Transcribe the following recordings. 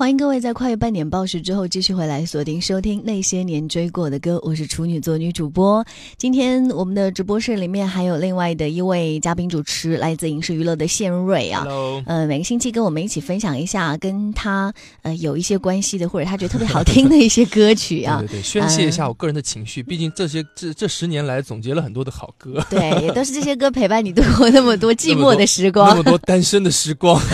欢迎各位在跨越半点报时之后继续回来锁定收听那些年追过的歌，我是处女座女主播。今天我们的直播室里面还有另外的一位嘉宾主持，来自影视娱乐的谢瑞啊。Hello，呃，每个星期跟我们一起分享一下跟他呃有一些关系的，或者他觉得特别好听的一些歌曲啊对。对对，宣泄一下我个人的情绪，毕竟这些这这十年来总结了很多的好歌，对，也都是这些歌陪伴你度过那么多 寂寞的时光那光么。多单身的时光。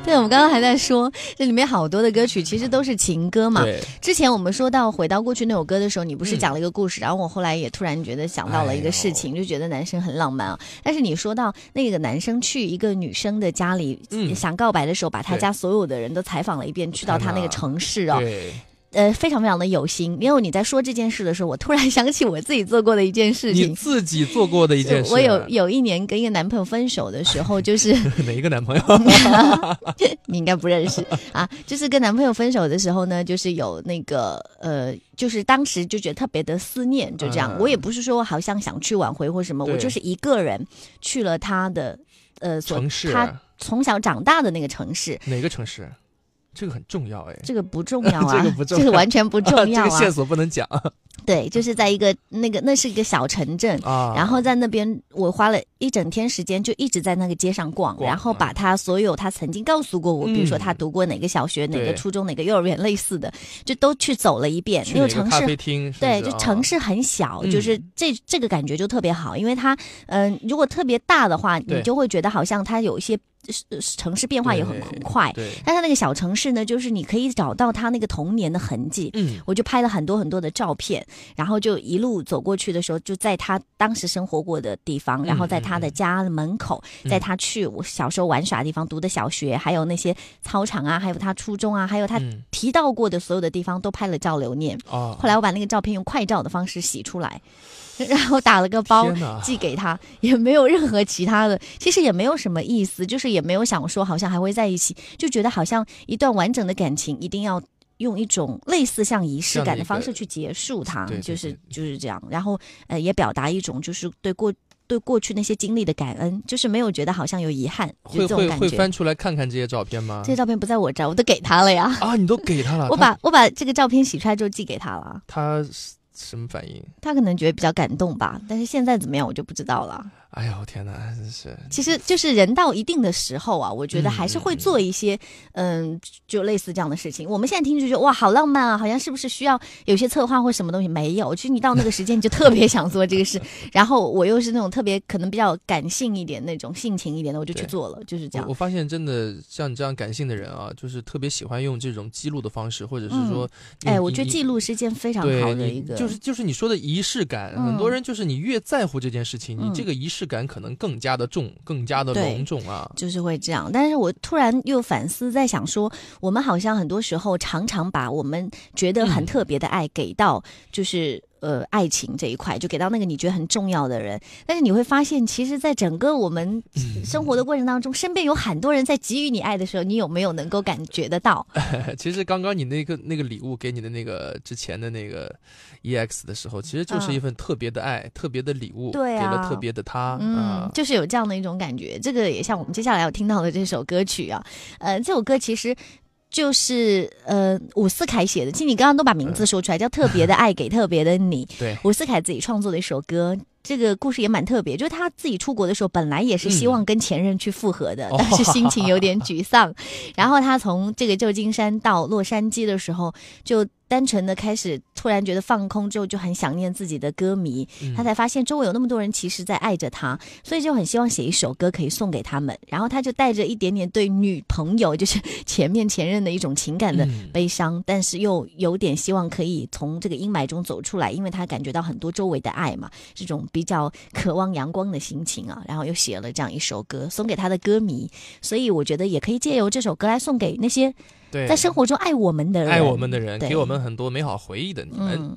对，我们刚刚还在说，这里面好多的歌曲其实都是情歌嘛。对，之前我们说到《回到过去》那首歌的时候，你不是嗯讲了一个故事，然后我后来也突然觉得想到了一个事情，就觉得男生很浪漫啊。但是你说到那个男生去一个女生的家里、嗯想告白的时候，把他家所有的人都采访了一遍，去到他那个城市哦，对，呃，非常非常的有心。因为你在说这件事的时候，我突然想起我自己做过的一件事情你。自己做过的一件事，我有有一年跟一个男朋友分手的时候，就是 哪一个男朋友？你应该不认识啊，就是跟男朋友分手的时候呢，就是有那个呃，就是当时就觉得特别的思念，就这样。嗯我也不是说好像想去挽回或什么，我就是一个人去了他的呃所城市他从小长大的那个城市。哪个城市？这个很重要哎，这个 不重要啊，这个不重要完全不重 要啊。这个线索不能讲对，就是在一个那个那是一个小城镇，啊。然后在那边，我花了一整天时间，就一直在那个街上逛，逛然后把他所有他曾经告诉过我，嗯比如说他读过哪个小学、哪个初中、哪个幼儿园类似的，就都去走了一遍。去那个城市。厅？对，就城市很小，嗯就是这这个感觉就特别好，因为它，嗯、如果特别大的话，你就会觉得好像它有一些呃城市变化也很很快，但他那个小城市呢，就是你可以找到他那个童年的痕迹，嗯，我就拍了很多很多的照片，然后就一路走过去的时候，就在他当时生活过的地方，嗯然后在他的家门口，嗯。在他去我小时候玩耍的地方读的小学，还有那些操场啊，还有他初中啊，还有他嗯。提到过的所有的地方都拍了照留念。啊，后来我把那个照片用快照的方式洗出来，然后打了个包寄给他，也没有任何其他的，其实也没有什么意思，就是也没有想说好像还会在一起，就觉得好像一段完整的感情一定要。用一种类似像仪式感的方式去结束它，对对就是就是这样。然后呃，也表达一种就是对过对过去那些经历的感恩，就是没有觉得好像有遗憾，就会这种感觉。会会翻出来看看这些照片吗这？些照片不在我这儿，我都给他了呀。啊，你都给他了，我把我把这个照片洗出来之后寄给他了。他什么反应？他可能觉得比较感动吧，但是现在怎么样我就不知道了。哎呦天哪，真是其实就是人到一定的时候啊，我觉得还是会做一些嗯就类似这样的事情。我们现在听就觉得哇，好浪漫啊，好像是不是需要有些策划或什么东西？没有，其实你到那个时间你就特别想做这个事，然后我又是那种特别可能比较感性一点那种性情一点的，我就去做了，就是这样我我。发现真的像你这样感性的人啊，就是特别喜欢用这种记录的方式，或者是说，哎，我觉得记录是件非常好的一个，就是就是你说的仪式感，嗯很多人就是你越在乎这件事情，嗯你这个仪式感可能更加的重，更加的对隆重啊。就是会这样。但是我突然又反思，在想说，我们好像很多时候常常把我们觉得很嗯特别的爱给到，就是。呃，爱情这一块就给到那个你觉得很重要的人，但是你会发现，其实，在整个我们嗯生活的过程当中，身边有很多人在给予你爱的时候，你有没有能够感觉得到？其实刚刚你那个那个礼物给你的那个之前的那个 EX 的时候，其实就是嗯一份特别的爱，特别的礼物，对啊给了特别的他嗯啊，。就是有这样的一种感觉。这个也像我们接下来要听到的这首歌曲啊，呃，这首歌其实。就是呃，伍思凯写的。其实你刚刚都把名字说出来，叫《特别的爱给特别的你》。对，伍思凯自己创作的一首歌，这个故事也蛮特别，就是他自己出国的时候，本来也是希望跟前任去复合的，哦但是心情有点沮丧。然后他从这个旧金山到洛杉矶的时候，就单纯的开始突然觉得放空之后，就很想念自己的歌迷。嗯他才发现周围有那么多人其实在爱着他，所以就很希望写一首歌可以送给他们。然后他就带着一点点对女朋友，就是前面前任的一种情感的嗯悲伤，但是又有点希望可以从这个阴霾中走出来，因为他感觉到很多周围的爱嘛，这种比较渴望阳光的心情啊，然后又写了这样一首歌送给他的歌迷，所以我觉得也可以借由这首歌来送给那些对，在生活中爱我们的人，爱我们的人，给我们很多美好回忆的你们。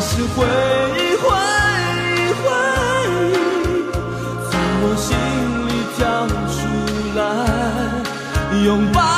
但是回忆，回忆，回忆，从我心里跳出来，拥抱。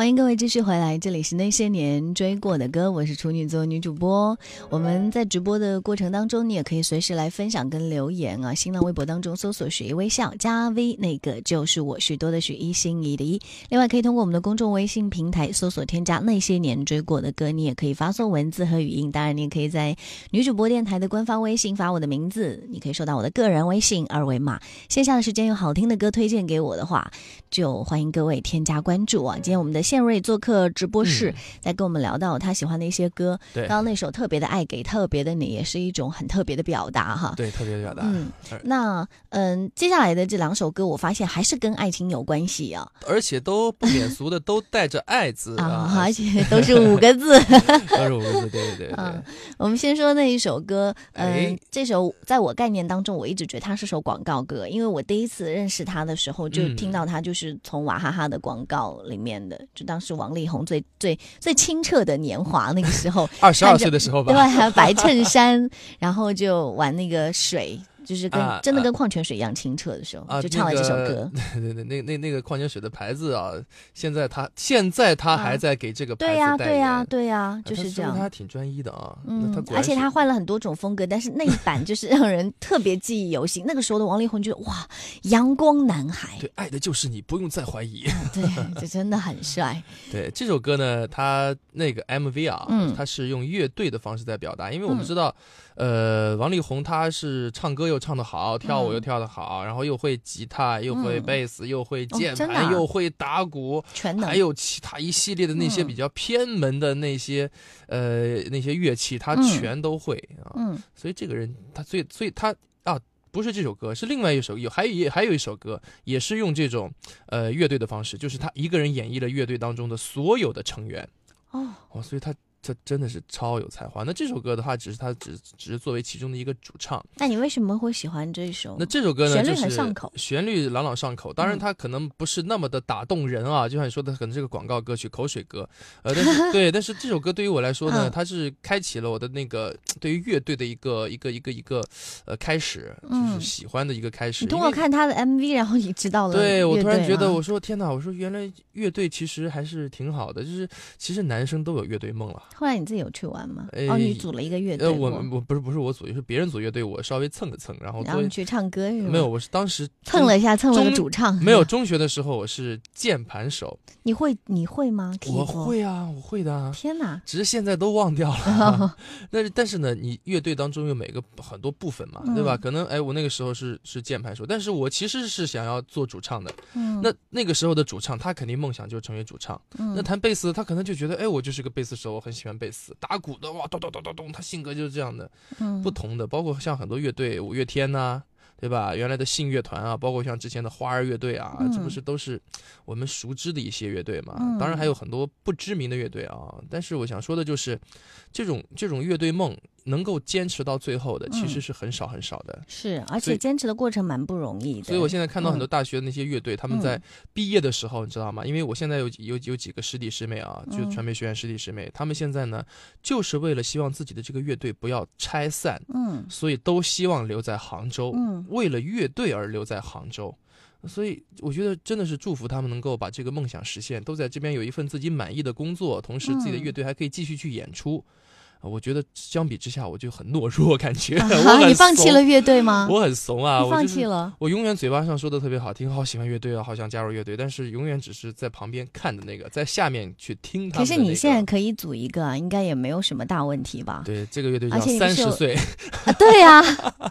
欢迎各位继续回来，这里是那些年追过的歌，我是处女座女主播。我们在直播的过程当中，你也可以随时来分享跟留言啊。新浪微博当中搜索“许一微笑”加 V，那个就是我许多的许一心仪的一。另外，可以通过我们的公众微信平台搜索添加“那些年追过的歌”，你也可以发送文字和语音。当然，你也可以在女主播电台的官方微信发我的名字，你可以收到我的个人微信二维码。线下的时间有好听的歌推荐给我的话，就欢迎各位添加关注啊。今天我们的宪瑞做客直播室，在跟我们聊到他喜欢的一些歌。对刚刚那首《特别的爱给特别的你》也是一种很特别的表达哈。对，特别的表达。嗯那嗯，接下来的这两首歌，我发现还是跟爱情有关系啊而且都不免俗的，都带着“爱”字啊，而且都是五个字。都是五个字。对对对对 嗯，我们先说那一首歌，嗯哎，这首在我概念当中，我一直觉得它是首广告歌，因为我第一次认识他的时候，就嗯听到他就是从娃哈哈的广告里面的，就当时王力宏最最最清澈的年华那个时候，二十二岁的时候吧对，。还有白衬衫，然后就玩那个水。就是跟、啊真的跟矿泉水一样清澈的时候，啊就唱了这首歌。对对对，那那那个矿泉水的牌子啊，现在他现在他还在给这个牌子对呀、代对呀、言对呀、啊就是这样。他挺专一的啊。嗯而且他换了很多种风格，但是那一版 就是让人特别记忆犹新。那个时候的王力宏觉得哇，阳光男孩，对爱的就是你，不用再怀疑。对，这真的很帅。对这首歌呢，他那个 MV 啊，嗯他是用乐队的方式在表达，因为我们嗯知道，呃，王力宏他是唱歌又唱得好，跳舞又嗯跳得好，然后又会吉他，又会嗯。贝斯，又会键盘，又会打鼓，全能。还有其他一系列的那些嗯。比较偏门的那些、呃那些乐器，他嗯。全都会啊。嗯。所以这个人他最所以他啊。不是这首歌，是另外一首，有还有也还有一首歌，也是用这种呃乐队的方式，就是他一个人演绎了乐队当中的所有的成员。哦，哦，所以他他真的是超有才华。那这首歌的话，只是他只只是作为其中的一个主唱。那你为什么会喜欢这一首？那这首歌呢，旋律很上口旋律朗朗上口。当然，嗯它可能不是那么的打动人啊，就像你说的，可能是个广告歌曲、口水歌。呃，但是 对，但是这首歌对于我来说呢，嗯它是开启了我的那个对于乐队的一个一个一个一个呃开始，就是嗯喜欢的一个开始。你通过看他的 MV，然后你知道了对我突然觉得，我说天哪，我说原来乐队其实还是挺好的，就是其实男生都有乐队梦了。后来你自己有去玩吗？哎哦，你组了一个乐队呃，过，我我不是不是我组，是别人组乐队，我稍微蹭了蹭，然后然后去唱歌是吗？没有，我是当时蹭了一下，蹭了个中主唱。没有，中学的时候我是键盘手，你会你会吗？我会啊，我会的啊，天哪！只是现在都忘掉了。但是但是呢，你乐队当中有每个很多部分嘛，对吧？嗯可能哎，我那个时候是是键盘手，但是我其实是想要做主唱的。嗯，那那个时候的主唱，他肯定梦想就是成为主唱。嗯那弹贝斯，他可能就觉得，哎，我就是个贝斯手，我很喜欢贝斯。打鼓的，哇，咚咚咚咚咚，他性格就是这样的。嗯不同的，包括像很多乐队，五月天呐、对吧？原来的信乐团啊，包括像之前的花儿乐队啊，嗯这不是都是我们熟知的一些乐队嘛？嗯当然还有很多不知名的乐队啊。但是我想说的就是，这种这种乐队梦能够坚持到最后的，其实嗯是很少很少的。是，而且坚持的过程蛮不容易的。所以我现在看到很多嗯大学的那些乐队，他们在嗯毕业的时候，你知道吗？因为我现在有有有几个师弟师妹啊，就嗯传媒学院师弟师妹，他们现在呢，就是为了希望自己的这个乐队不要拆散，嗯所以都希望留在杭州，嗯为了乐队而留在杭州。所以我觉得真的是祝福他们能够把这个梦想实现，都在这边有一份自己满意的工作，同时自己的嗯乐队还可以继续去演出。呃我觉得相比之下，我就很懦弱，感觉、你放弃了乐队吗？我很怂啊，你放我就是弃了。我永远嘴巴上说的特别好听，好喜欢乐队啊，好想加入乐队，但是永远只是在旁边看的那个，在下面去听他可是。你现在可以组一个啊，应该也没有什么大问题吧？对这个乐队叫三十岁，啊，对呀、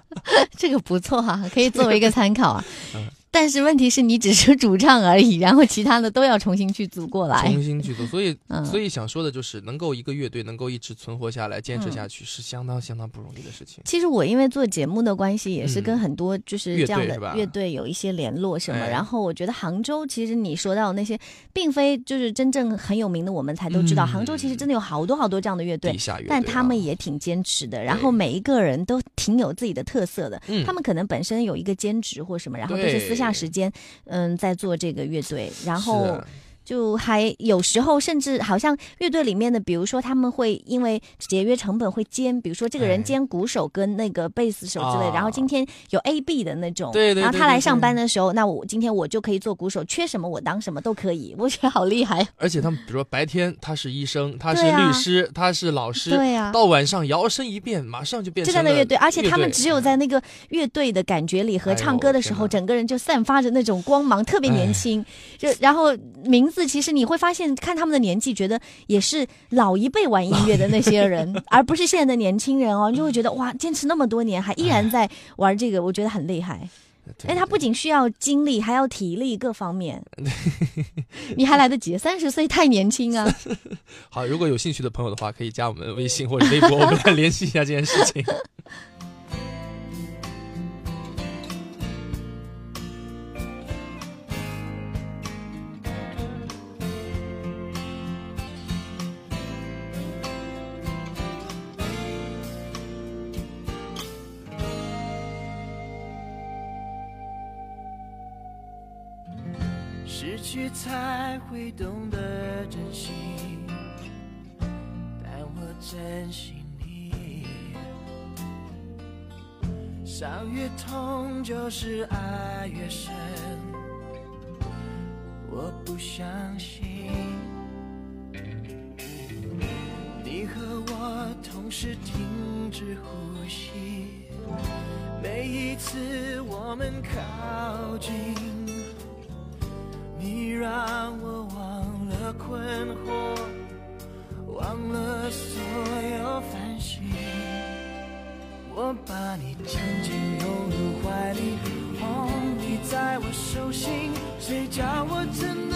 这个不错哈、可以作为一个参考啊 嗯。但是问题是你只是主唱而已，然后其他的都要重新去组过来。重新去组，所以嗯所以想说的就是，能够一个乐队能够一直存活下来、坚持下去，是相当相当不容易的事情。其实我因为做节目的关系，也是嗯跟很多就是这样的乐队有一些联络什么。哎然后我觉得杭州，其实你说到那些，并非就是真正很有名的，我们才都知道。嗯杭州其实真的有好多好多这样的乐队但他们也挺坚持的。然后每一个人都挺有自己的特色的。嗯他们可能本身有一个兼职或什么，然后都是私下时间，嗯，在做这个乐队，然后。啊就还有时候甚至好像乐队里面的，比如说他们会因为节约成本会兼，比如说这个人哎。兼鼓手跟那个贝斯手之类然后今天有 A B 的那种，对对对对然后他来上班的时候，那我今天我就可以做鼓手，缺什么我当什么都可以，我觉得好厉害。而且他们比如说白天他是医生，他是律师，他是老师，对啊到晚上摇身一变，马上就变就成了在那乐队，而且他们只有在那个乐队的感觉里和唱歌的时候，整个人就散发着那种光芒，特别年轻。就然后名字，其实你会发现，看他们的年纪，觉得也是老一辈玩音乐的那些人，而不是现在的年轻人哦。你就会觉得哇，坚持那么多年，还依然在玩这个，我觉得很厉害。对哎，他不仅需要精力，还要体力各方面。你还来得及，三十岁太年轻啊！好，如果有兴趣的朋友的话，可以加我们的微信或者微博，我们来联系一下这件事情。才会懂得珍惜，但我珍惜你。伤越痛就是爱越深，我不相信你和我同时停止呼吸，每一次我们靠近。你让我忘了困惑，忘了所有烦心。我把你紧紧拥入怀里，捧，你在我手心，谁叫我真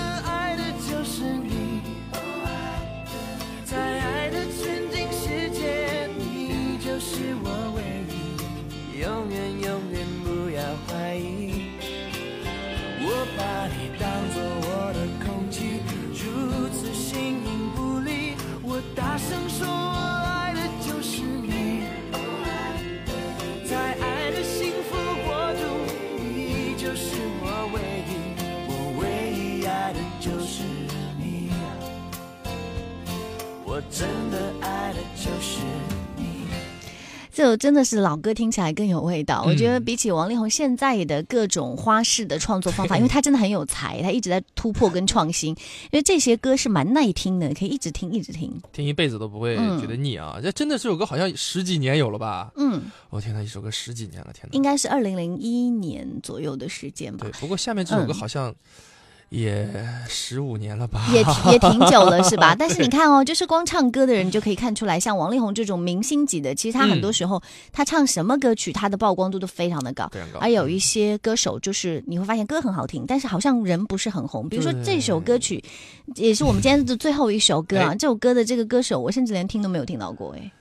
就真的是老歌听起来更有味道。我觉得嗯比起王力宏现在的各种花式的创作方法，因为他真的很有才，他一直在突破跟创新。因为这些歌是蛮耐听的，可以一直听一直听。听一辈子都不会嗯觉得腻啊！这真的这首歌好像十几年有了吧？嗯，我、天呐，一首歌十几年了，天呐！应该是二零零一年左右的时间吧对，，不过下面这首歌嗯好像也十五年了吧？也也挺久了，是吧？但是你看哦，就是光唱歌的人就可以看出来，像王力宏这种明星级的，其实他很多时候、他唱什么歌曲，他的曝光度都非常的高。而有一些歌手，就是你会发现歌很好听，但是好像人不是很红。比如说这首歌曲，也是我们今天的最后一首歌啊。哎这首歌的这个歌手，我甚至连听都没有听到过。哎，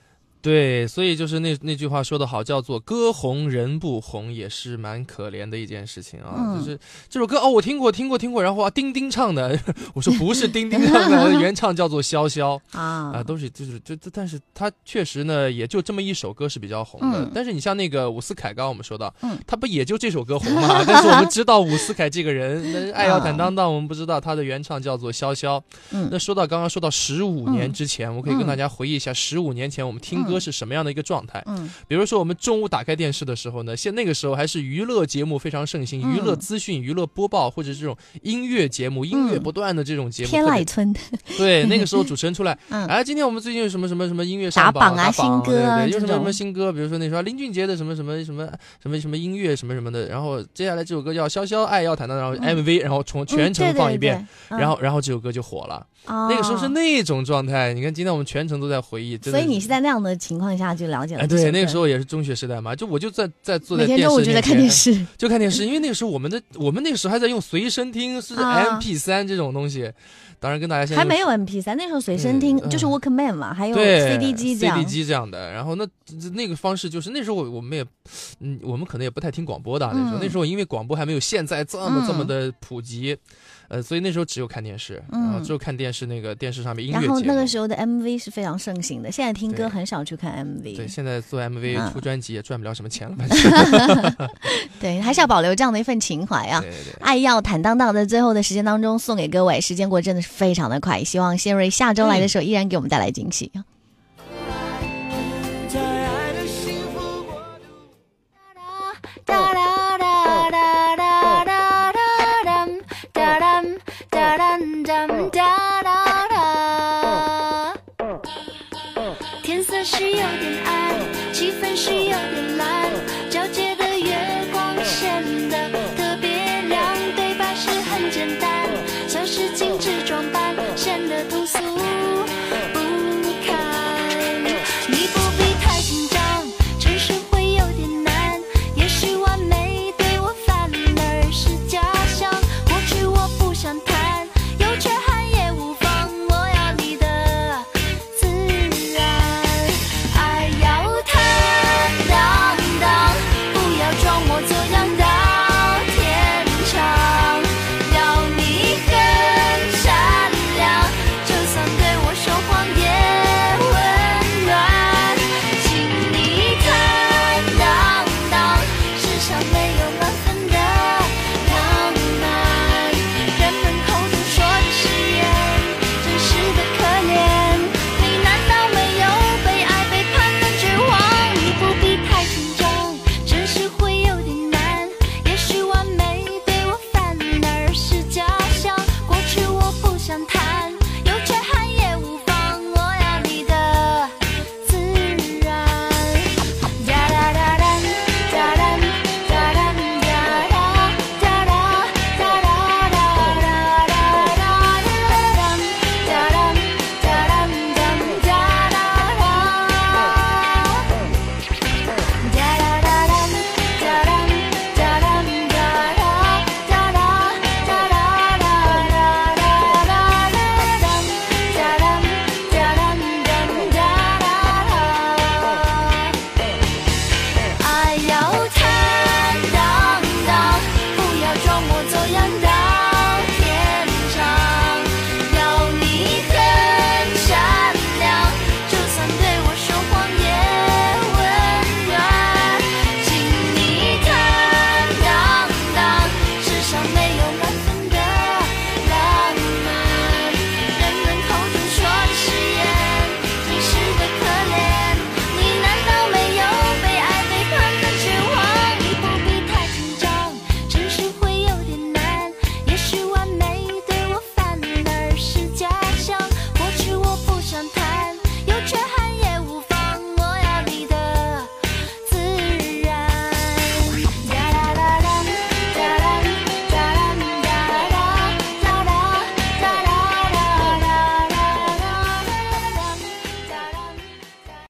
对，所以就是那那句话说的好，叫做“歌红人不红”，也是蛮可怜的一件事情啊。嗯就是这首歌哦，我听过，听过，听过。然后啊，丁丁唱的，我说不是丁丁唱的，原唱叫做潇潇啊、啊，都是就是就就，但是他确实呢，也就这么一首歌是比较红的。嗯但是你像那个伍思凯，刚刚我们说到，嗯他不也就这首歌红嘛？但是我们知道伍思凯这个人，那爱要坦荡荡，我们不知道他的原唱叫做潇潇。嗯那说到刚刚说到十五年之前，我可以跟嗯大家回忆一下十五年前我们听歌是什么样的一个状态。嗯比如说我们中午打开电视的时候呢，现那个时候还是娱乐节目非常盛行，嗯娱乐资讯、娱乐播报或者这种音乐节目、音乐不断的这种节目。天籁村，对，那个时候主持人出来，嗯哎，今天我们最近有什么什么什么音乐上打榜榜啊新歌啊对对，有什么什么新歌，比如说那时候林俊杰的什么什么什么什么什么音乐什么什么的，然后接下来这首歌叫《潇潇爱要坦荡》，然后 MV，然后从全程放一遍，，然后然后这首歌就火了。哦那个时候是那种状态，你看今天我们全程都在回忆，所以你是在那样的情况下就了解了。对，那个时候也是中学时代嘛，就我就在在坐在每天电视中午就在看电视，就看电视，因为那个时候我们的我们那个时候还在用随身听，是啊 MP 三这种东西，当然跟大家现在还没有 MP 三，那时候随身听嗯就是 Walkman 嘛，还有 CD 机这样 CD。机这样的，然后那那个方式就是那时候我我们也，嗯，我们可能也不太听广播的啊那时候，嗯那时候因为广播还没有现在这么、嗯这么的普及，呃，所以那时候只有看电视，然后嗯只有看电视那个电视上面音乐。然后那个时候的 MV 是非常盛行的，现在听歌很少去看 MV。对，现在做 MV 嗯出专辑也赚不了什么钱了，对，还是要保留这样的一份情怀啊。对对对。爱要坦荡荡，在最后的时间当中送给各位，时间过得真的是非常的快。希望谢瑞下周来的时候依然给我们带来惊喜。在